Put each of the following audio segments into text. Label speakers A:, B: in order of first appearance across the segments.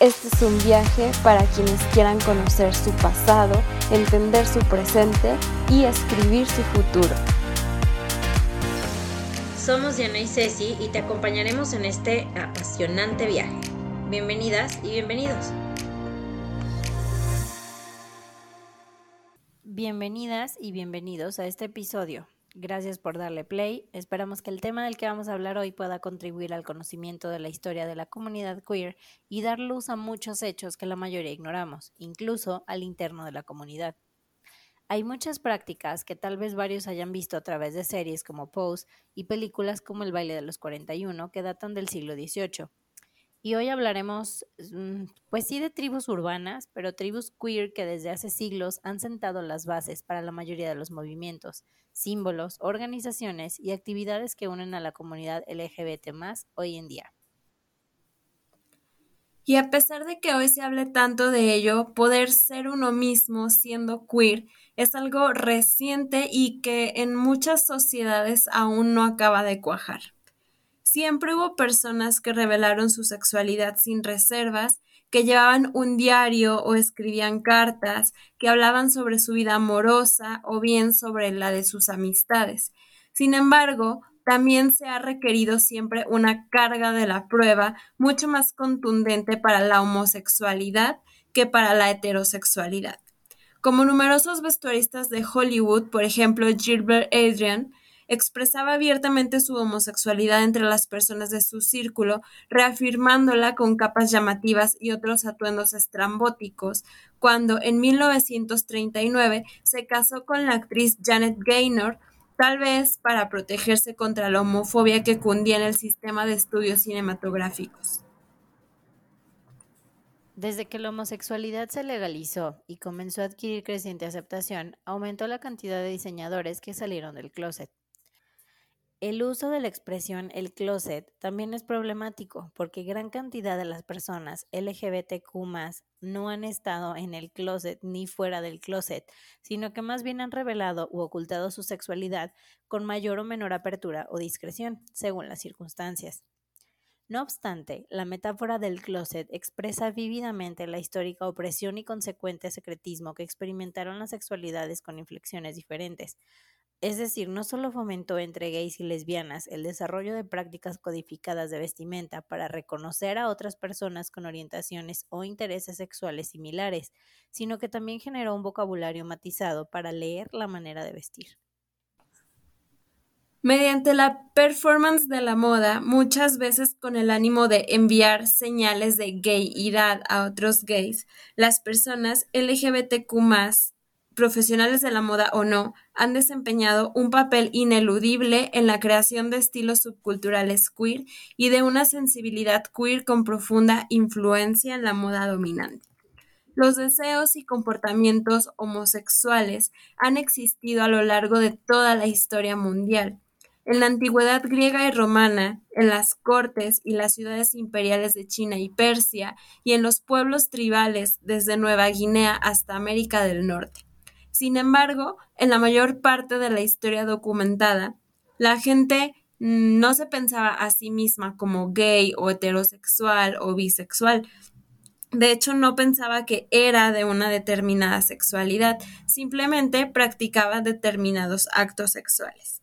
A: Este es un viaje para quienes quieran conocer su pasado, entender su presente y escribir su futuro.
B: Somos Diana y Ceci y te acompañaremos en este apasionante viaje. Bienvenidas y bienvenidos. Bienvenidas y bienvenidos a este episodio. Gracias por darle play. Esperamos que el tema del que vamos a hablar hoy pueda contribuir al conocimiento de la historia de la comunidad queer y dar luz a muchos hechos que la mayoría ignoramos, incluso al interno de la comunidad. Hay muchas prácticas que tal vez varios hayan visto a través de series como Pose y películas como El baile de los 41 que datan del siglo XVIII, y hoy hablaremos, mm, pues sí, de tribus urbanas, pero tribus queer que desde hace siglos han sentado las bases para la mayoría de los movimientos, símbolos, organizaciones y actividades que unen a la comunidad LGBT más hoy en día.
A: Y a pesar de que hoy se hable tanto de ello, poder ser uno mismo siendo queer es algo reciente y que en muchas sociedades aún no acaba de cuajar. Siempre hubo personas que revelaron su sexualidad sin reservas, que llevaban un diario o escribían cartas, que hablaban sobre su vida amorosa o bien sobre la de sus amistades. Sin embargo, también se ha requerido siempre una carga de la prueba mucho más contundente para la homosexualidad que para la heterosexualidad. Como numerosos vestuaristas de Hollywood, por ejemplo Gilbert Adrian, expresaba abiertamente su homosexualidad entre las personas de su círculo, reafirmándola con capas llamativas y otros atuendos estrambóticos, cuando en 1939 se casó con la actriz Janet Gaynor, tal vez para protegerse contra la homofobia que cundía en el sistema de estudios cinematográficos.
B: Desde que la homosexualidad se legalizó y comenzó a adquirir creciente aceptación, aumentó la cantidad de diseñadores que salieron del closet. El uso de la expresión el closet también es problemático porque gran cantidad de las personas LGBTQ no han estado en el closet ni fuera del closet, sino que más bien han revelado u ocultado su sexualidad con mayor o menor apertura o discreción, según las circunstancias. No obstante, la metáfora del closet expresa vívidamente la histórica opresión y consecuente secretismo que experimentaron las sexualidades con inflexiones diferentes, es decir, no solo fomentó entre gays y lesbianas el desarrollo de prácticas codificadas de vestimenta para reconocer a otras personas con orientaciones o intereses sexuales similares, sino que también generó un vocabulario matizado para leer la manera de vestir.
A: Mediante la performance de la moda, muchas veces con el ánimo de enviar señales de gayidad a otros gays, las personas LGBTQ profesionales de la moda o no, han desempeñado un papel ineludible en la creación de estilos subculturales queer y de una sensibilidad queer con profunda influencia en la moda dominante. Los deseos y comportamientos homosexuales han existido a lo largo de toda la historia mundial. En la antigüedad griega y romana, en las cortes y las ciudades imperiales de China y Persia, y en los pueblos tribales desde Nueva Guinea hasta América del Norte. Sin embargo, en la mayor parte de la historia documentada, la gente no se pensaba a sí misma como gay o heterosexual o bisexual. De hecho, no pensaba que era de una determinada sexualidad, simplemente practicaba determinados actos sexuales.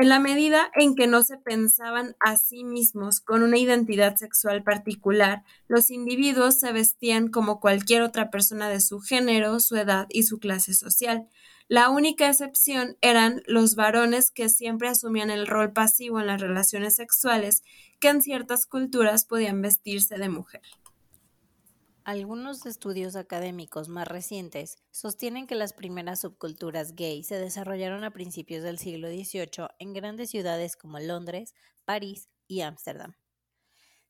A: En la medida en que no se pensaban a sí mismos con una identidad sexual particular, los individuos se vestían como cualquier otra persona de su género, su edad y su clase social. La única excepción eran los varones que siempre asumían el rol pasivo en las relaciones sexuales, que en ciertas culturas podían vestirse de mujer.
B: Algunos estudios académicos más recientes sostienen que las primeras subculturas gay se desarrollaron a principios del siglo XVIII en grandes ciudades como Londres, París y Ámsterdam.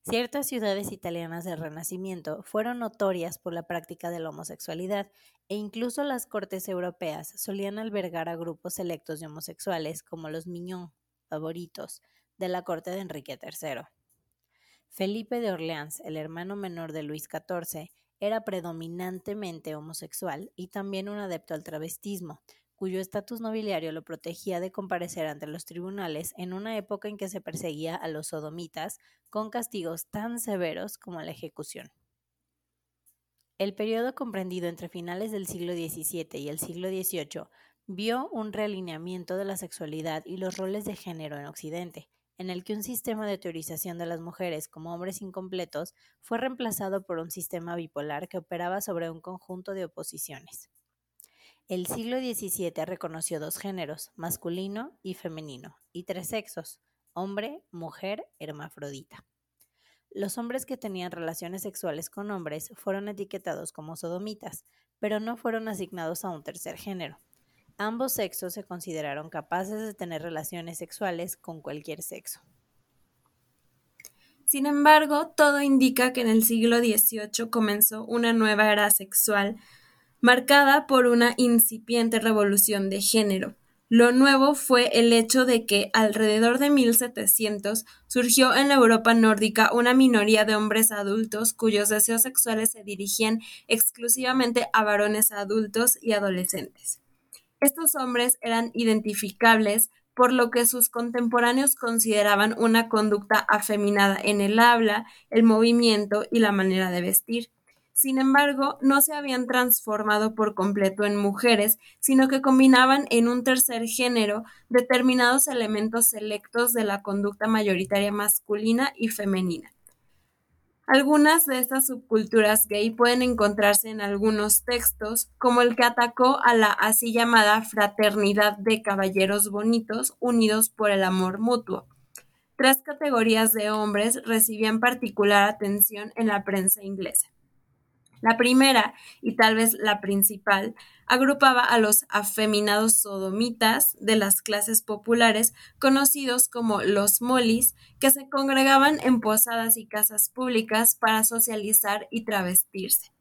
B: Ciertas ciudades italianas del Renacimiento fueron notorias por la práctica de la homosexualidad e incluso las cortes europeas solían albergar a grupos selectos de homosexuales como los Mignon, favoritos, de la corte de Enrique III. Felipe de Orleans, el hermano menor de Luis XIV, era predominantemente homosexual y también un adepto al travestismo, cuyo estatus nobiliario lo protegía de comparecer ante los tribunales en una época en que se perseguía a los sodomitas con castigos tan severos como la ejecución. El periodo comprendido entre finales del siglo XVII y el siglo XVIII vio un realineamiento de la sexualidad y los roles de género en Occidente, en el que un sistema de teorización de las mujeres como hombres incompletos fue reemplazado por un sistema bipolar que operaba sobre un conjunto de oposiciones. El siglo XVII reconoció dos géneros, masculino y femenino, y tres sexos, hombre, mujer, hermafrodita. Los hombres que tenían relaciones sexuales con hombres fueron etiquetados como sodomitas, pero no fueron asignados a un tercer género. Ambos sexos se consideraron capaces de tener relaciones sexuales con cualquier sexo.
A: Sin embargo, todo indica que en el siglo XVIII comenzó una nueva era sexual, marcada por una incipiente revolución de género. Lo nuevo fue el hecho de que alrededor de 1700 surgió en la Europa nórdica una minoría de hombres adultos cuyos deseos sexuales se dirigían exclusivamente a varones adultos y adolescentes. Estos hombres eran identificables por lo que sus contemporáneos consideraban una conducta afeminada en el habla, el movimiento y la manera de vestir. Sin embargo, no se habían transformado por completo en mujeres, sino que combinaban en un tercer género determinados elementos selectos de la conducta mayoritaria masculina y femenina. Algunas de estas subculturas gay pueden encontrarse en algunos textos, como el que atacó a la así llamada fraternidad de caballeros bonitos unidos por el amor mutuo. Tres categorías de hombres recibían particular atención en la prensa inglesa. La primera, y tal vez la principal, agrupaba a los afeminados sodomitas de las clases populares, conocidos como los molis, que se congregaban en posadas y casas públicas para socializar y travestirse.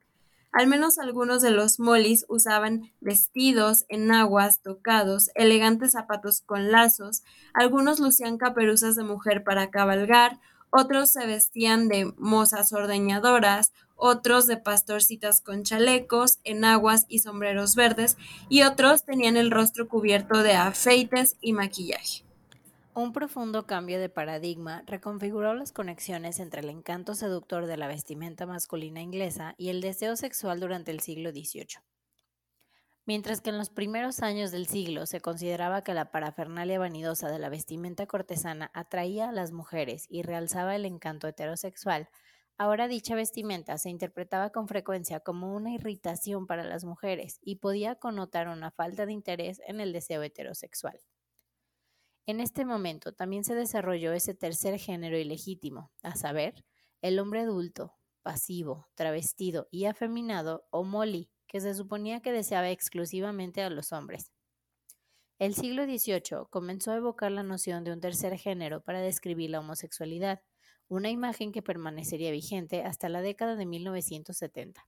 A: Al menos algunos de los molis usaban vestidos, enaguas, tocados, elegantes zapatos con lazos, algunos lucían caperuzas de mujer para cabalgar, otros se vestían de mozas ordeñadoras, otros de pastorcitas con chalecos, enaguas y sombreros verdes, y otros tenían el rostro cubierto de afeites y maquillaje.
B: Un profundo cambio de paradigma reconfiguró las conexiones entre el encanto seductor de la vestimenta masculina inglesa y el deseo sexual durante el siglo XVIII. Mientras que en los primeros años del siglo se consideraba que la parafernalia vanidosa de la vestimenta cortesana atraía a las mujeres y realzaba el encanto heterosexual, ahora dicha vestimenta se interpretaba con frecuencia como una irritación para las mujeres y podía connotar una falta de interés en el deseo heterosexual. En este momento también se desarrolló ese tercer género ilegítimo, a saber, el hombre adulto, pasivo, travestido y afeminado o molly, que se suponía que deseaba exclusivamente a los hombres. El siglo XVIII comenzó a evocar la noción de un tercer género para describir la homosexualidad, una imagen que permanecería vigente hasta la década de 1970.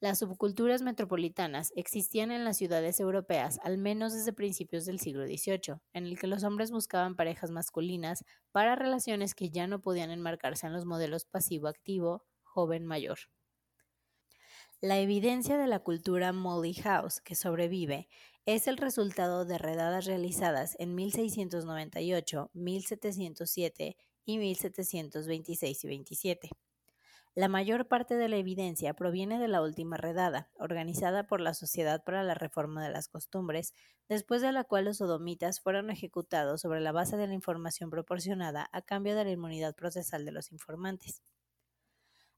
B: Las subculturas metropolitanas existían en las ciudades europeas al menos desde principios del siglo XVIII, en el que los hombres buscaban parejas masculinas para relaciones que ya no podían enmarcarse en los modelos pasivo-activo, joven-mayor. La evidencia de la cultura Molly House que sobrevive es el resultado de redadas realizadas en 1698, 1707 y 1726 y 27. La mayor parte de la evidencia proviene de la última redada, organizada por la Sociedad para la Reforma de las Costumbres, después de la cual los sodomitas fueron ejecutados sobre la base de la información proporcionada a cambio de la inmunidad procesal de los informantes.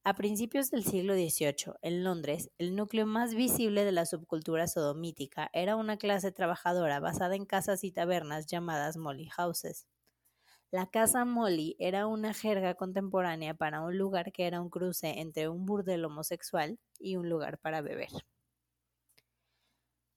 B: A principios del siglo XVIII, en Londres, el núcleo más visible de la subcultura sodomítica era una clase trabajadora basada en casas y tabernas llamadas Molly Houses. La casa Molly era una jerga contemporánea para un lugar que era un cruce entre un burdel homosexual y un lugar para beber.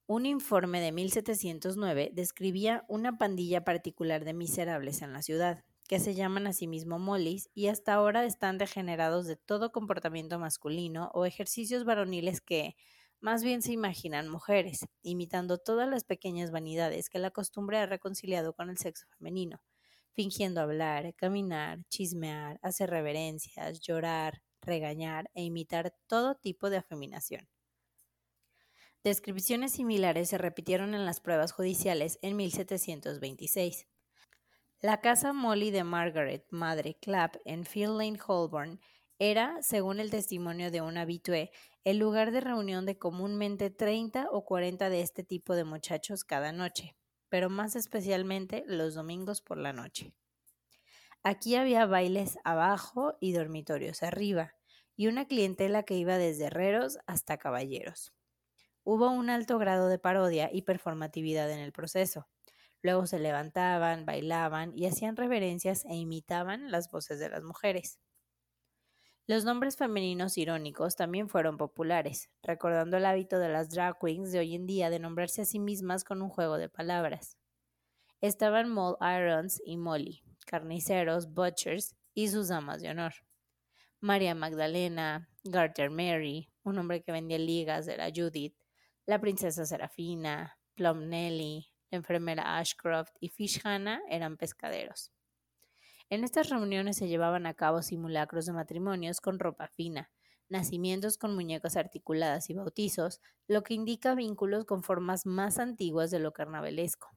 B: Un informe de 1709 describía una pandilla particular de miserables en la ciudad, que se llaman a sí mismos molis y hasta ahora están degenerados de todo comportamiento masculino o ejercicios varoniles que más bien se imaginan mujeres, imitando todas las pequeñas vanidades que la costumbre ha reconciliado con el sexo femenino, fingiendo hablar, caminar, chismear, hacer reverencias, llorar, regañar e imitar todo tipo de afeminación. Descripciones similares se repitieron en las pruebas judiciales en 1726. La casa Molly de Margaret, madre Clapp, en Field Lane, Holborn, era, según el testimonio de un habitué, el lugar de reunión de comúnmente 30 o 40 de este tipo de muchachos cada noche, pero más especialmente los domingos por la noche. Aquí había bailes abajo y dormitorios arriba, y una clientela que iba desde herreros hasta caballeros. Hubo un alto grado de parodia y performatividad en el proceso. Luego se levantaban, bailaban y hacían reverencias e imitaban las voces de las mujeres. Los nombres femeninos irónicos también fueron populares, recordando el hábito de las drag queens de hoy en día de nombrarse a sí mismas con un juego de palabras. Estaban Moll Irons y Molly, carniceros, butchers y sus damas de honor. María Magdalena, Garter Mary, un hombre que vendía ligas, era Judith, la princesa Serafina, Plum Nelly, la enfermera Ashcroft y Fish Hannah eran pescaderos. En estas reuniones se llevaban a cabo simulacros de matrimonios con ropa fina, nacimientos con muñecas articuladas y bautizos, lo que indica vínculos con formas más antiguas de lo carnavalesco.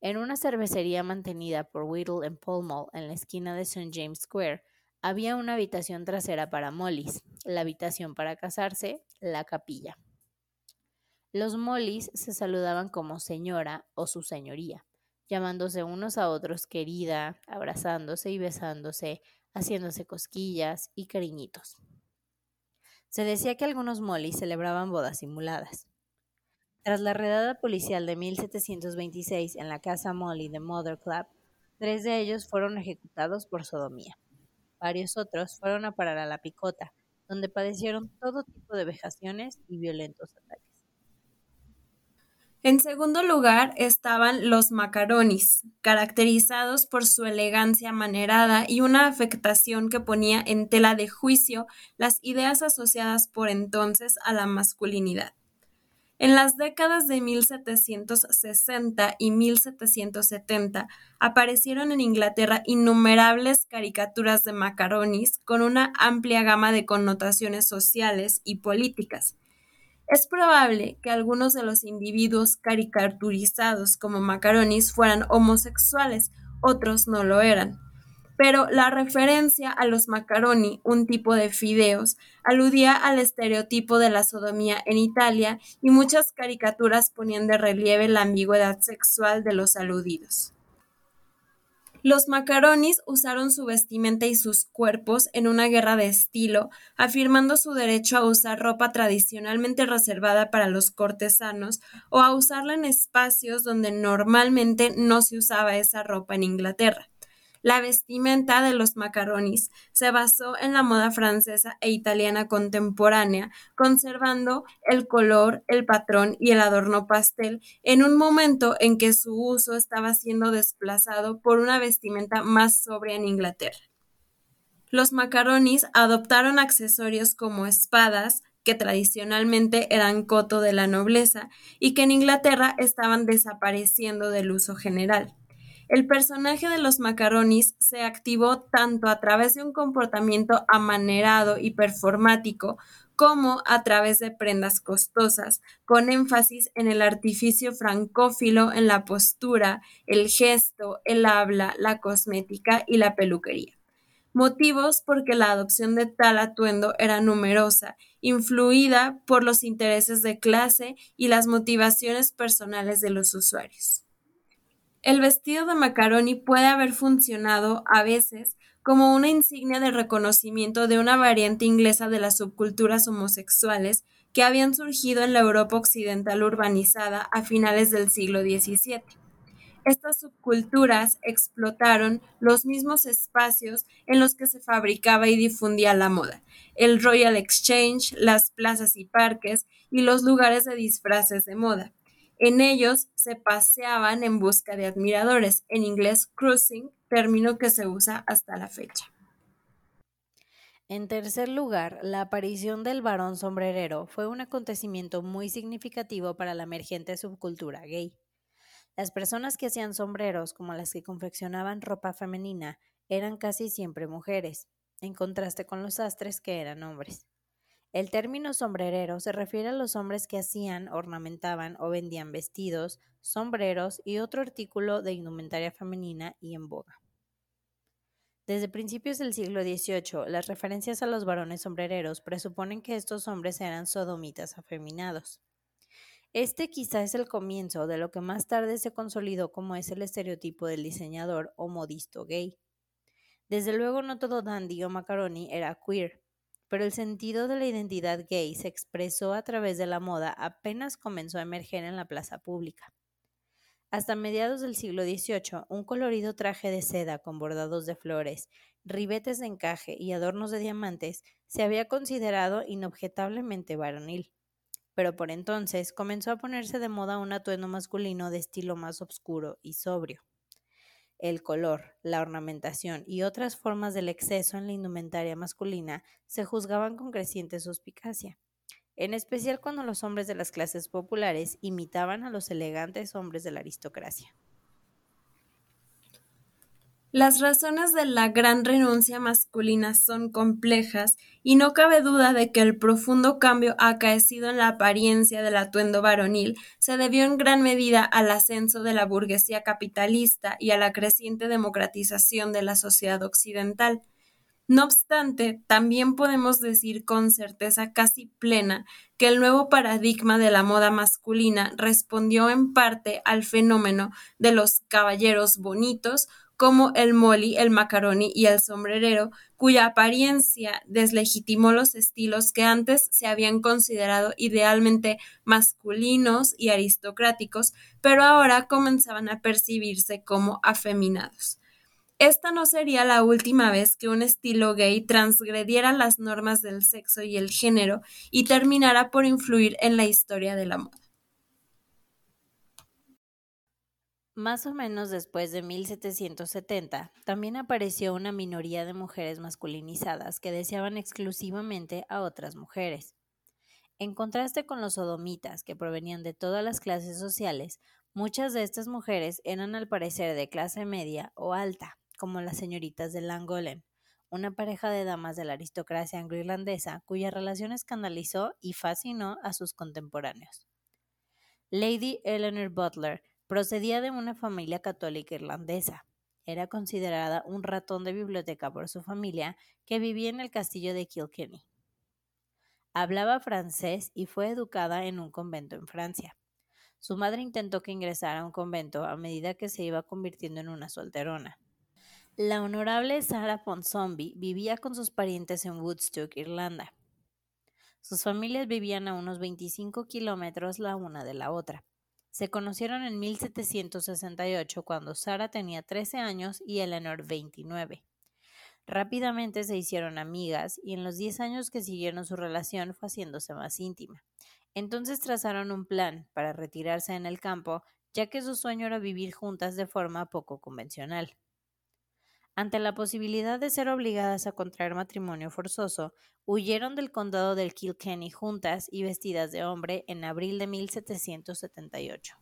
B: En una cervecería mantenida por Whittle en Pall Mall en la esquina de St. James Square, había una habitación trasera para Mollys, la habitación para casarse, la capilla. Los molis se saludaban como señora o su señoría, llamándose unos a otros querida, abrazándose y besándose, haciéndose cosquillas y cariñitos. Se decía que algunos molis celebraban bodas simuladas. Tras la redada policial de 1726 en la casa Molly de Mother Club, tres de ellos fueron ejecutados por sodomía. Varios otros fueron a parar a la picota, donde padecieron todo tipo de vejaciones y violentos ataques.
A: En segundo lugar estaban los macaronis, caracterizados por su elegancia manerada y una afectación que ponía en tela de juicio las ideas asociadas por entonces a la masculinidad. En las décadas de 1760 y 1770 aparecieron en Inglaterra innumerables caricaturas de macaronis con una amplia gama de connotaciones sociales y políticas es probable que algunos de los individuos caricaturizados como macaronis fueran homosexuales, otros no lo eran. Pero la referencia a los macaroni, un tipo de fideos, aludía al estereotipo de la sodomía en Italia y muchas caricaturas ponían de relieve la ambigüedad sexual de los aludidos. Los macaronis usaron su vestimenta y sus cuerpos en una guerra de estilo, afirmando su derecho a usar ropa tradicionalmente reservada para los cortesanos o a usarla en espacios donde normalmente no se usaba esa ropa en Inglaterra. La vestimenta de los macaronis se basó en la moda francesa e italiana contemporánea, conservando el color, el patrón y el adorno pastel en un momento en que su uso estaba siendo desplazado por una vestimenta más sobria en Inglaterra. Los macaronis adoptaron accesorios como espadas, que tradicionalmente eran coto de la nobleza y que en Inglaterra estaban desapareciendo del uso general. El personaje de los macaronis se activó tanto a través de un comportamiento amanerado y performático como a través de prendas costosas, con énfasis en el artificio francófilo, en la postura, el gesto, el habla, la cosmética y la peluquería. Motivos porque la adopción de tal atuendo era numerosa, influida por los intereses de clase y las motivaciones personales de los usuarios. El vestido de macaroni puede haber funcionado a veces como una insignia de reconocimiento de una variante inglesa de las subculturas homosexuales que habían surgido en la Europa occidental urbanizada a finales del siglo XVII. Estas subculturas explotaron los mismos espacios en los que se fabricaba y difundía la moda, el Royal Exchange, las plazas y parques y los lugares de disfraces de moda En ellos se paseaban en busca de admiradores, en inglés cruising, término que se usa hasta la fecha.
B: En tercer lugar, la aparición del varón sombrerero fue un acontecimiento muy significativo para la emergente subcultura gay. Las personas que hacían sombreros, como las que confeccionaban ropa femenina, eran casi siempre mujeres, en contraste con los sastres que eran hombres. El término sombrerero se refiere a los hombres que hacían, ornamentaban o vendían vestidos, sombreros y otro artículo de indumentaria femenina y en boga. Desde principios del siglo XVIII, las referencias a los varones sombrereros presuponen que estos hombres eran sodomitas afeminados. Este quizá es el comienzo de lo que más tarde se consolidó como es el estereotipo del diseñador o modisto gay. Desde luego no todo dandy o macaroni era queer, pero el sentido de la identidad gay se expresó a través de la moda apenas comenzó a emerger en la plaza pública. Hasta mediados del siglo XVIII, un colorido traje de seda con bordados de flores, ribetes de encaje y adornos de diamantes se había considerado inobjetablemente varonil. Pero por entonces comenzó a ponerse de moda un atuendo masculino de estilo más oscuro y sobrio. El color, la ornamentación y otras formas del exceso en la indumentaria masculina se juzgaban con creciente suspicacia en especial cuando los hombres de las clases populares imitaban a los elegantes hombres de la aristocracia.
A: Las razones de la gran renuncia masculina son complejas y no cabe duda de que el profundo cambio acaecido en la apariencia del atuendo varonil se debió en gran medida al ascenso de la burguesía capitalista y a la creciente democratización de la sociedad occidental. No obstante, también podemos decir con certeza casi plena que el nuevo paradigma de la moda masculina respondió en parte al fenómeno de los caballeros bonitos como el molly, el macaroni y el sombrerero, cuya apariencia deslegitimó los estilos que antes se habían considerado idealmente masculinos y aristocráticos, pero ahora comenzaban a percibirse como afeminados. Esta no sería la última vez que un estilo gay transgrediera las normas del sexo y el género y terminara por influir en la historia de la moda.
B: Más o menos después de 1770, también apareció una minoría de mujeres masculinizadas que deseaban exclusivamente a otras mujeres. En contraste con los sodomitas, que provenían de todas las clases sociales, muchas de estas mujeres eran al parecer de clase media o alta, como las señoritas de Langolen, una pareja de damas de la aristocracia anglo-irlandesa cuya relación escandalizó y fascinó a sus contemporáneos. Lady Eleanor Butler procedía de una familia católica irlandesa. Era considerada un ratón de biblioteca por su familia que vivía en el castillo de Kilkenny. Hablaba francés y fue educada en un convento en Francia. Su madre intentó que ingresara a un convento a medida que se iba convirtiendo en una solterona. La honorable Sarah Ponsonby vivía con sus parientes en Woodstock, Irlanda. Sus familias vivían a unos 25 kilómetros la una de la otra. Se conocieron en 1768 cuando Sarah tenía 13 años y Eleanor 29. Rápidamente se hicieron amigas y en los 10 años que siguieron su relación fue haciéndose más íntima. Entonces trazaron un plan para retirarse en el campo, ya que su sueño era vivir juntas de forma poco convencional. Ante la posibilidad de ser obligadas a contraer matrimonio forzoso, huyeron del condado del Kilkenny juntas y vestidas de hombre en abril de 1778.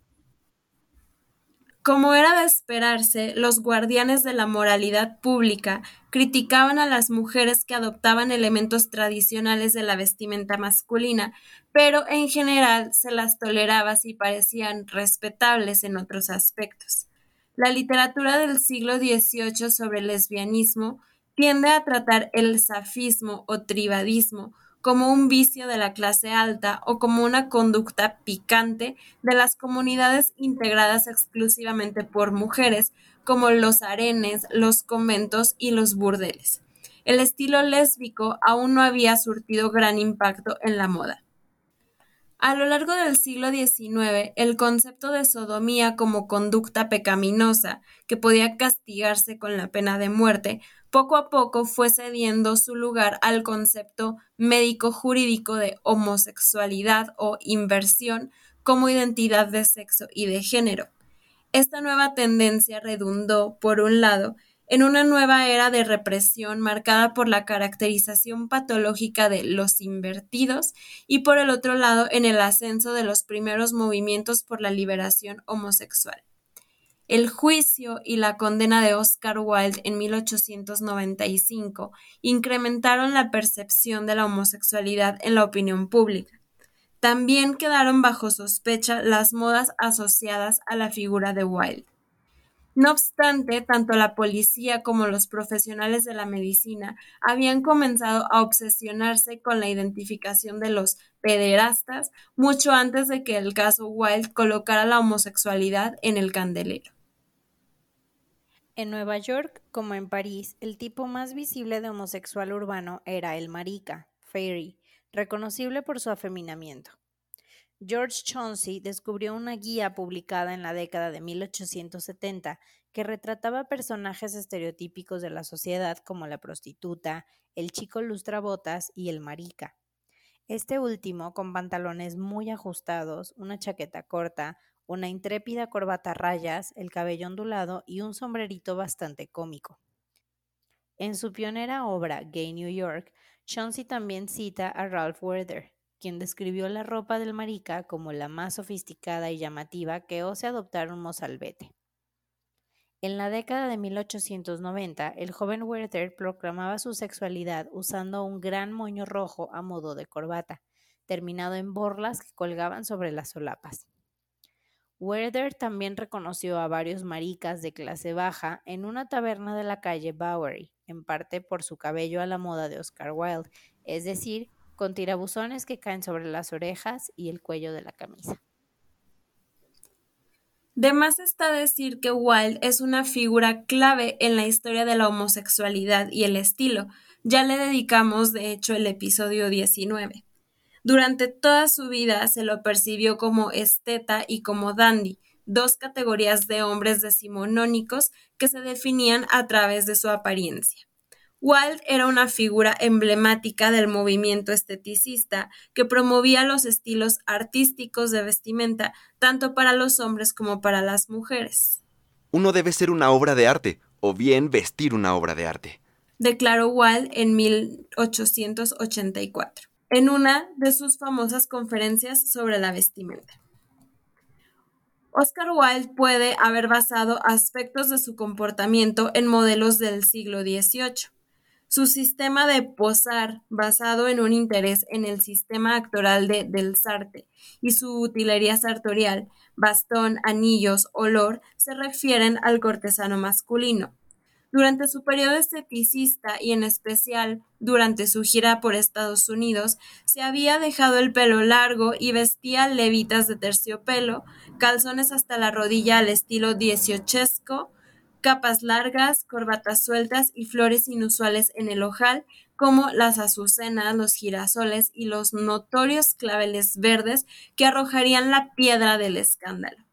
A: Como era de esperarse, los guardianes de la moralidad pública criticaban a las mujeres que adoptaban elementos tradicionales de la vestimenta masculina, pero en general se las toleraba si parecían respetables en otros aspectos. La literatura del siglo XVIII sobre el lesbianismo tiende a tratar el safismo o tribadismo como un vicio de la clase alta o como una conducta picante de las comunidades integradas exclusivamente por mujeres, como los arenes, los conventos y los burdeles. El estilo lésbico aún no había surtido gran impacto en la moda. A lo largo del siglo XIX, el concepto de sodomía como conducta pecaminosa, que podía castigarse con la pena de muerte, poco a poco fue cediendo su lugar al concepto médico-jurídico de homosexualidad o inversión como identidad de sexo y de género. Esta nueva tendencia redundó, por un lado, en una nueva era de represión marcada por la caracterización patológica de los invertidos y por el otro lado en el ascenso de los primeros movimientos por la liberación homosexual. El juicio y la condena de Oscar Wilde en 1895 incrementaron la percepción de la homosexualidad en la opinión pública. También quedaron bajo sospecha las modas asociadas a la figura de Wilde. No obstante, tanto la policía como los profesionales de la medicina habían comenzado a obsesionarse con la identificación de los pederastas mucho antes de que el caso Wilde colocara la homosexualidad en el candelero.
B: En Nueva York, como en París, el tipo más visible de homosexual urbano era el marica, Fairy, reconocible por su afeminamiento. George Chauncey descubrió una guía publicada en la década de 1870 que retrataba personajes estereotípicos de la sociedad como la prostituta, el chico lustrabotas y el marica. Este último con pantalones muy ajustados, una chaqueta corta, una intrépida corbata a rayas, el cabello ondulado y un sombrerito bastante cómico. En su pionera obra, Gay New York, Chauncey también cita a Ralph Werther, quien describió la ropa del marica como la más sofisticada y llamativa que ose adoptar un mozalbete. En la década de 1890, el joven Werther proclamaba su sexualidad usando un gran moño rojo a modo de corbata, terminado en borlas que colgaban sobre las solapas. Werther también reconoció a varios maricas de clase baja en una taberna de la calle Bowery, en parte por su cabello a la moda de Oscar Wilde, es decir, con tirabuzones que caen sobre las orejas y el cuello de la camisa.
A: De más está decir que Wilde es una figura clave en la historia de la homosexualidad y el estilo. Ya le dedicamos, de hecho, el episodio 19. Durante toda su vida se lo percibió como esteta y como dandy, dos categorías de hombres decimonónicos que se definían a través de su apariencia. Wilde era una figura emblemática del movimiento esteticista que promovía los estilos artísticos de vestimenta tanto para los hombres como para las mujeres.
C: Uno debe ser una obra de arte, o bien vestir una obra de arte,
A: declaró Wilde en 1884 en una de sus famosas conferencias sobre la vestimenta. Oscar Wilde puede haber basado aspectos de su comportamiento en modelos del siglo XVIII. Su sistema de posar, basado en un interés en el sistema actoral de Del Sarte y su utilería sartorial, bastón, anillos, olor, se refieren al cortesano masculino. Durante su periodo esteticista y en especial durante su gira por Estados Unidos, se había dejado el pelo largo y vestía levitas de terciopelo, calzones hasta la rodilla al estilo dieciochesco, capas largas, corbatas sueltas y flores inusuales en el ojal, como las azucenas, los girasoles y los notorios claveles verdes que arrojarían la piedra del escándalo.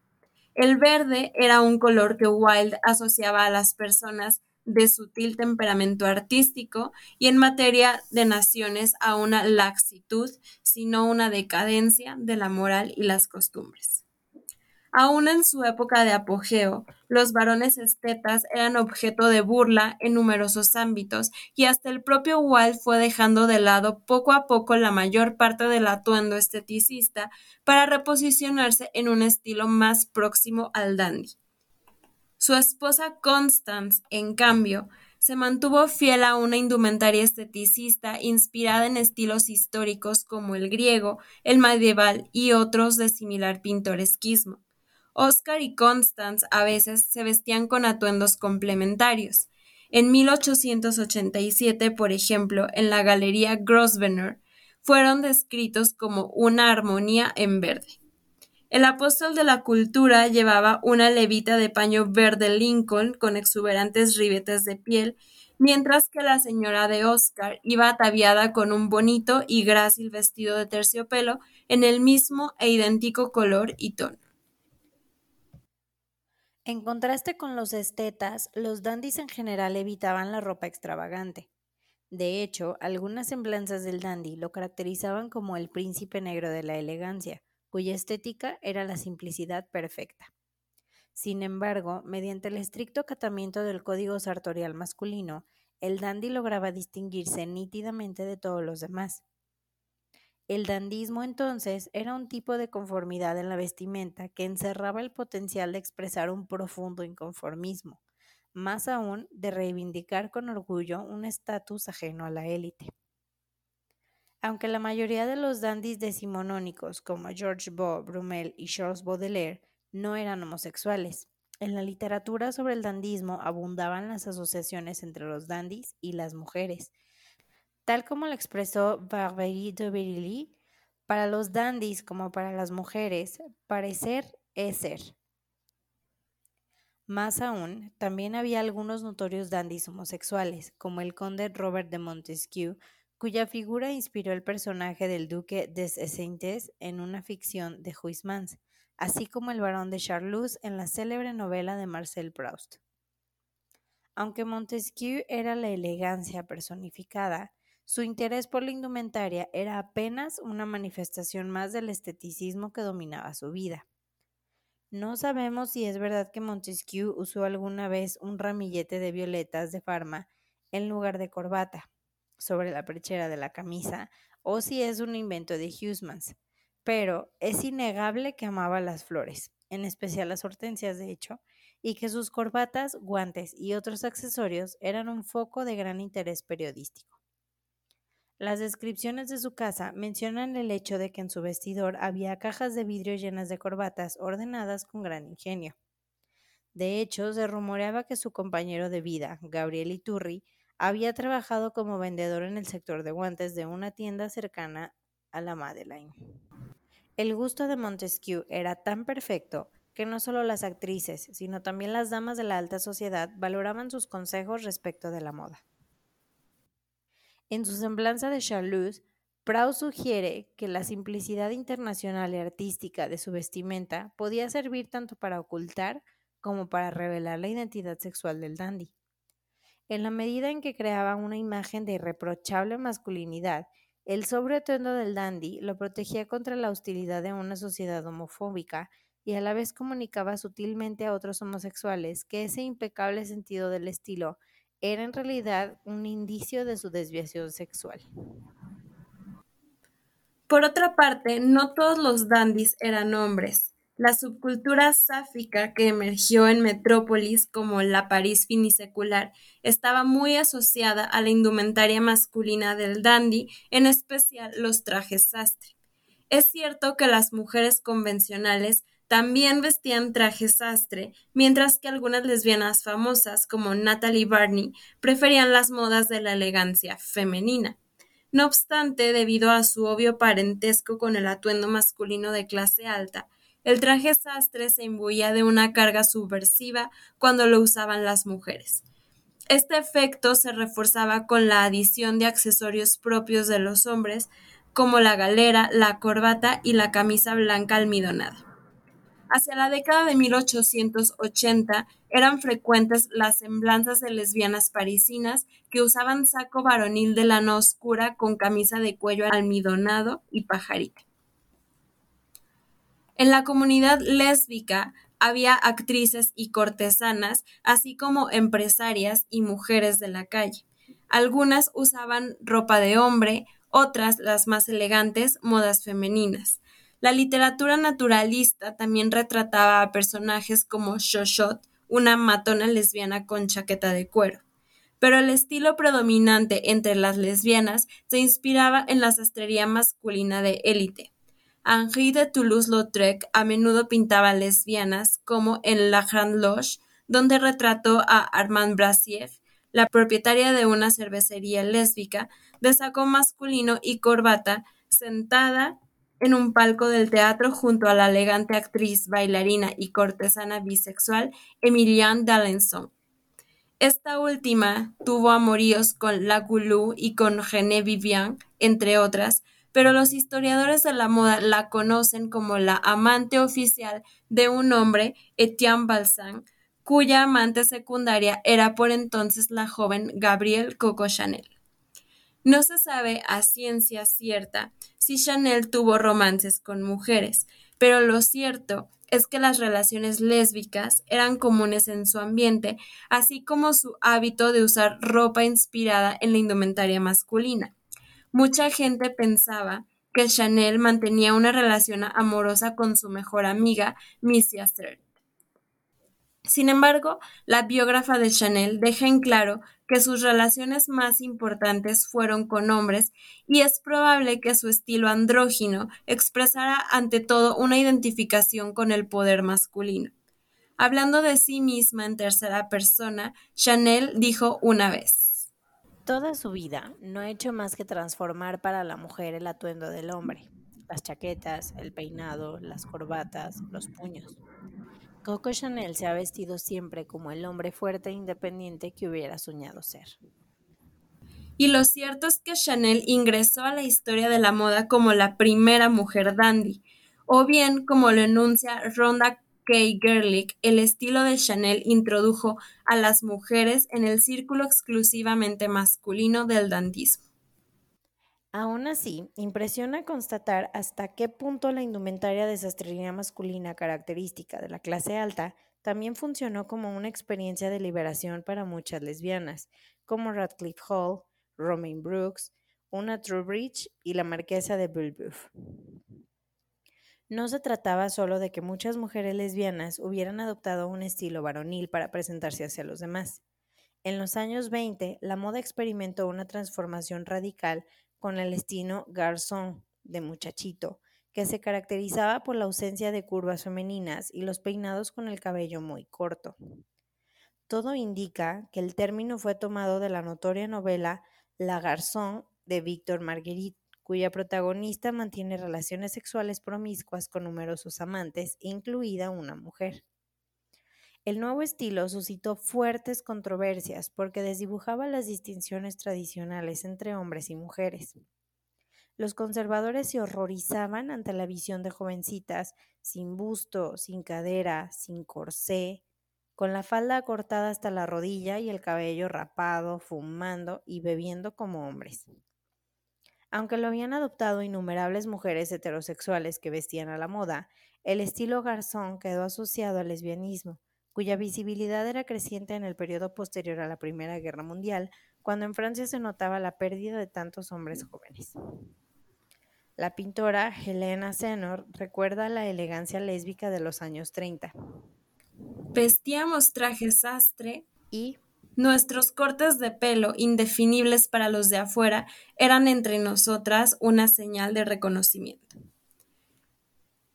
A: El verde era un color que Wilde asociaba a las personas de sutil temperamento artístico y en materia de naciones a una laxitud, sino una decadencia de la moral y las costumbres. Aún en su época de apogeo, los varones estetas eran objeto de burla en numerosos ámbitos y hasta el propio Wilde fue dejando de lado poco a poco la mayor parte del atuendo esteticista para reposicionarse en un estilo más próximo al dandy. Su esposa Constance, en cambio, se mantuvo fiel a una indumentaria esteticista inspirada en estilos históricos como el griego, el medieval y otros de similar pintoresquismo. Oscar y Constance a veces se vestían con atuendos complementarios. En 1887, por ejemplo, en la Galería Grosvenor, fueron descritos como una armonía en verde. El apóstol de la cultura llevaba una levita de paño verde Lincoln con exuberantes ribetes de piel, mientras que la señora de Oscar iba ataviada con un bonito y grácil vestido de terciopelo en el mismo e idéntico color y tono.
B: En contraste con los estetas, los dandis en general evitaban la ropa extravagante. De hecho, algunas semblanzas del dandy lo caracterizaban como el príncipe negro de la elegancia, cuya estética era la simplicidad perfecta. Sin embargo, mediante el estricto acatamiento del código sartorial masculino, el dandy lograba distinguirse nítidamente de todos los demás. El dandismo entonces era un tipo de conformidad en la vestimenta que encerraba el potencial de expresar un profundo inconformismo, más aún de reivindicar con orgullo un estatus ajeno a la élite. Aunque la mayoría de los dandis decimonónicos, como George Beau, Brummel y Charles Baudelaire, no eran homosexuales, en la literatura sobre el dandismo abundaban las asociaciones entre los dandis y las mujeres, Tal como lo expresó Barbery de Berilly, para los dandis como para las mujeres, parecer es ser. Más aún, también había algunos notorios dandis homosexuales, como el conde Robert de Montesquieu, cuya figura inspiró el personaje del duque de Esseintes en una ficción de Huysmans, así como el barón de Charlus en la célebre novela de Marcel Proust. Aunque Montesquieu era la elegancia personificada, su interés por la indumentaria era apenas una manifestación más del esteticismo que dominaba su vida. No sabemos si es verdad que Montesquieu usó alguna vez un ramillete de violetas de farma en lugar de corbata sobre la perchera de la camisa o si es un invento de Huysmans, pero es innegable que amaba las flores, en especial las hortensias de hecho, y que sus corbatas, guantes y otros accesorios eran un foco de gran interés periodístico. Las descripciones de su casa mencionan el hecho de que en su vestidor había cajas de vidrio llenas de corbatas ordenadas con gran ingenio. De hecho, se rumoreaba que su compañero de vida, Gabriel Iturri, había trabajado como vendedor en el sector de guantes de una tienda cercana a la Madeleine. El gusto de Montesquieu era tan perfecto que no solo las actrices, sino también las damas de la alta sociedad valoraban sus consejos respecto de la moda. En su semblanza de Charlus, Proust sugiere que la simplicidad internacional y artística de su vestimenta podía servir tanto para ocultar como para revelar la identidad sexual del dandy. En la medida en que creaba una imagen de irreprochable masculinidad, el sobreatono del dandy lo protegía contra la hostilidad de una sociedad homofóbica y a la vez comunicaba sutilmente a otros homosexuales que ese impecable sentido del estilo era en realidad un indicio de su desviación sexual.
A: Por otra parte, no todos los dandis eran hombres. La subcultura sáfica que emergió en metrópolis como la París finisecular estaba muy asociada a la indumentaria masculina del dandy, en especial los trajes sastre. Es cierto que las mujeres convencionales también vestían trajes sastre, mientras que algunas lesbianas famosas, como Natalie Barney, preferían las modas de la elegancia femenina. No obstante, debido a su obvio parentesco con el atuendo masculino de clase alta, el traje sastre se imbuía de una carga subversiva cuando lo usaban las mujeres. Este efecto se reforzaba con la adición de accesorios propios de los hombres, como la galera, la corbata y la camisa blanca almidonada. Hacia la década de 1880 eran frecuentes las semblanzas de lesbianas parisinas que usaban saco varonil de lana oscura con camisa de cuello almidonado y pajarita. En la comunidad lésbica había actrices y cortesanas, así como empresarias y mujeres de la calle. Algunas usaban ropa de hombre, otras, las más elegantes, modas femeninas. La literatura naturalista también retrataba a personajes como Shoshot, una matona lesbiana con chaqueta de cuero. Pero el estilo predominante entre las lesbianas se inspiraba en la sastrería masculina de élite. Henri de Toulouse-Lautrec a menudo pintaba lesbianas, como en La Grande Loge, donde retrató a Armand Brassier, la propietaria de una cervecería lésbica, de saco masculino y corbata, sentada en un palco del teatro junto a la elegante actriz, bailarina y cortesana bisexual Emilienne d'Alençon. Esta última tuvo amoríos con Lagoulou y con René Vivian, entre otras, pero los historiadores de la moda la conocen como la amante oficial de un hombre, Etienne Balsan, cuya amante secundaria era por entonces la joven Gabrielle Coco Chanel. No se sabe a ciencia cierta si Chanel tuvo romances con mujeres, pero lo cierto es que las relaciones lésbicas eran comunes en su ambiente, así como su hábito de usar ropa inspirada en la indumentaria masculina. Mucha gente pensaba que Chanel mantenía una relación amorosa con su mejor amiga, Missy Astert. Sin embargo, la biógrafa de Chanel deja en claro que sus relaciones más importantes fueron con hombres y es probable que su estilo andrógino expresara ante todo una identificación con el poder masculino. Hablando de sí misma en tercera persona, Chanel dijo una vez
B: Toda su vida no ha hecho más que transformar para la mujer el atuendo del hombre, las chaquetas, el peinado, las corbatas, los puños. Coco Chanel se ha vestido siempre como el hombre fuerte e independiente que hubiera soñado ser.
A: Y lo cierto es que Chanel ingresó a la historia de la moda como la primera mujer dandy, o bien, como lo enuncia Rhonda K. Gerlich, el estilo de Chanel introdujo a las mujeres en el círculo exclusivamente masculino del dandismo.
B: Aún así, impresiona constatar hasta qué punto la indumentaria de sastrería masculina característica de la clase alta también funcionó como una experiencia de liberación para muchas lesbianas, como Radcliffe Hall, Romaine Brooks, Una Trowbridge y la marquesa de Bulbuff. No se trataba solo de que muchas mujeres lesbianas hubieran adoptado un estilo varonil para presentarse hacia los demás. En los años 20, la moda experimentó una transformación radical con el estilo garzón de muchachito, que se caracterizaba por la ausencia de curvas femeninas y los peinados con el cabello muy corto. Todo indica que el término fue tomado de la notoria novela La Garzón de Víctor Marguerite, cuya protagonista mantiene relaciones sexuales promiscuas con numerosos amantes, incluida una mujer. El nuevo estilo suscitó fuertes controversias porque desdibujaba las distinciones tradicionales entre hombres y mujeres. Los conservadores se horrorizaban ante la visión de jovencitas sin busto, sin cadera, sin corsé, con la falda cortada hasta la rodilla y el cabello rapado, fumando y bebiendo como hombres. Aunque lo habían adoptado innumerables mujeres heterosexuales que vestían a la moda, el estilo garzón quedó asociado al lesbianismo, cuya visibilidad era creciente en el periodo posterior a la Primera Guerra Mundial, cuando en Francia se notaba la pérdida de tantos hombres jóvenes. La pintora Helena Senor recuerda la elegancia lésbica de los años 30.
A: Vestíamos trajes sastre
B: y
A: nuestros cortes de pelo, indefinibles para los de afuera, eran entre nosotras una señal de reconocimiento.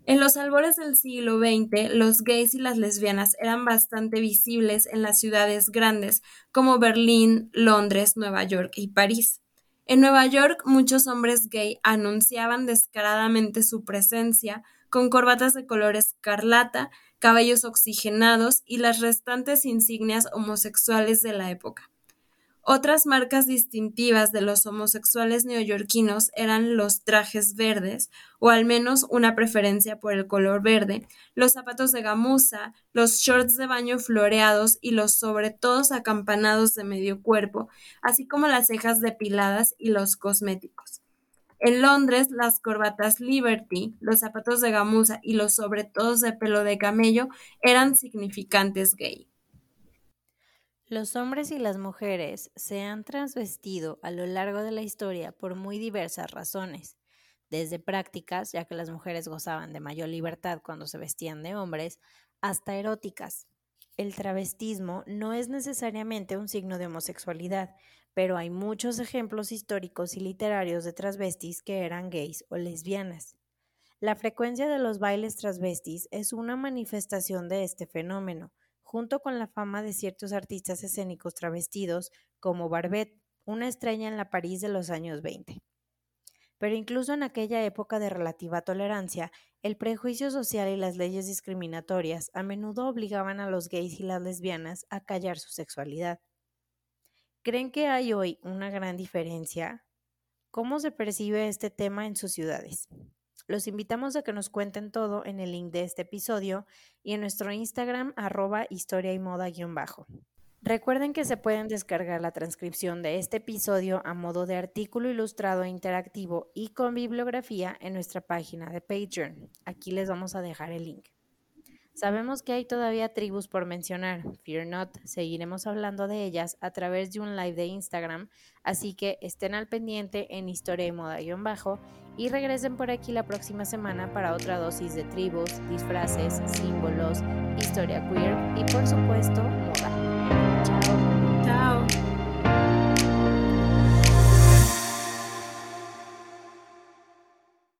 A: En los albores del siglo XX, los gays y las lesbianas eran bastante visibles en las ciudades grandes como Berlín, Londres, Nueva York y París. En Nueva York, muchos hombres gay anunciaban descaradamente su presencia con corbatas de color escarlata, cabellos oxigenados y las restantes insignias homosexuales de la época. Otras marcas distintivas de los homosexuales neoyorquinos eran los trajes verdes, o al menos una preferencia por el color verde, los zapatos de gamuza, los shorts de baño floreados y los sobre todos acampanados de medio cuerpo, así como las cejas depiladas y los cosméticos. En Londres, las corbatas Liberty, los zapatos de gamuza y los sobre todos de pelo de camello eran significantes gay.
B: Los hombres y las mujeres se han transvestido a lo largo de la historia por muy diversas razones, desde prácticas, ya que las mujeres gozaban de mayor libertad cuando se vestían de hombres, hasta eróticas. El travestismo no es necesariamente un signo de homosexualidad, pero hay muchos ejemplos históricos y literarios de transvestis que eran gays o lesbianas. La frecuencia de los bailes transvestis es una manifestación de este fenómeno, junto con la fama de ciertos artistas escénicos travestidos como Barbet, una estrella en la París de los años 20. Pero incluso en aquella época de relativa tolerancia, el prejuicio social y las leyes discriminatorias a menudo obligaban a los gays y las lesbianas a callar su sexualidad. ¿Creen que hay hoy una gran diferencia? ¿Cómo se percibe este tema en sus ciudades? Los invitamos a que nos cuenten todo en el link de este episodio y en nuestro Instagram arroba historia y moda guion bajo. Recuerden que se pueden descargar la transcripción de este episodio a modo de artículo ilustrado e interactivo y con bibliografía en nuestra página de Patreon. Aquí les vamos a dejar el link. Sabemos que hay todavía tribus por mencionar. Fear not, seguiremos hablando de ellas a través de un live de Instagram, así que estén al pendiente en Historia y Moda-Bajo y regresen por aquí la próxima semana para otra dosis de tribus, disfraces, símbolos, historia queer y por supuesto moda. Ciao.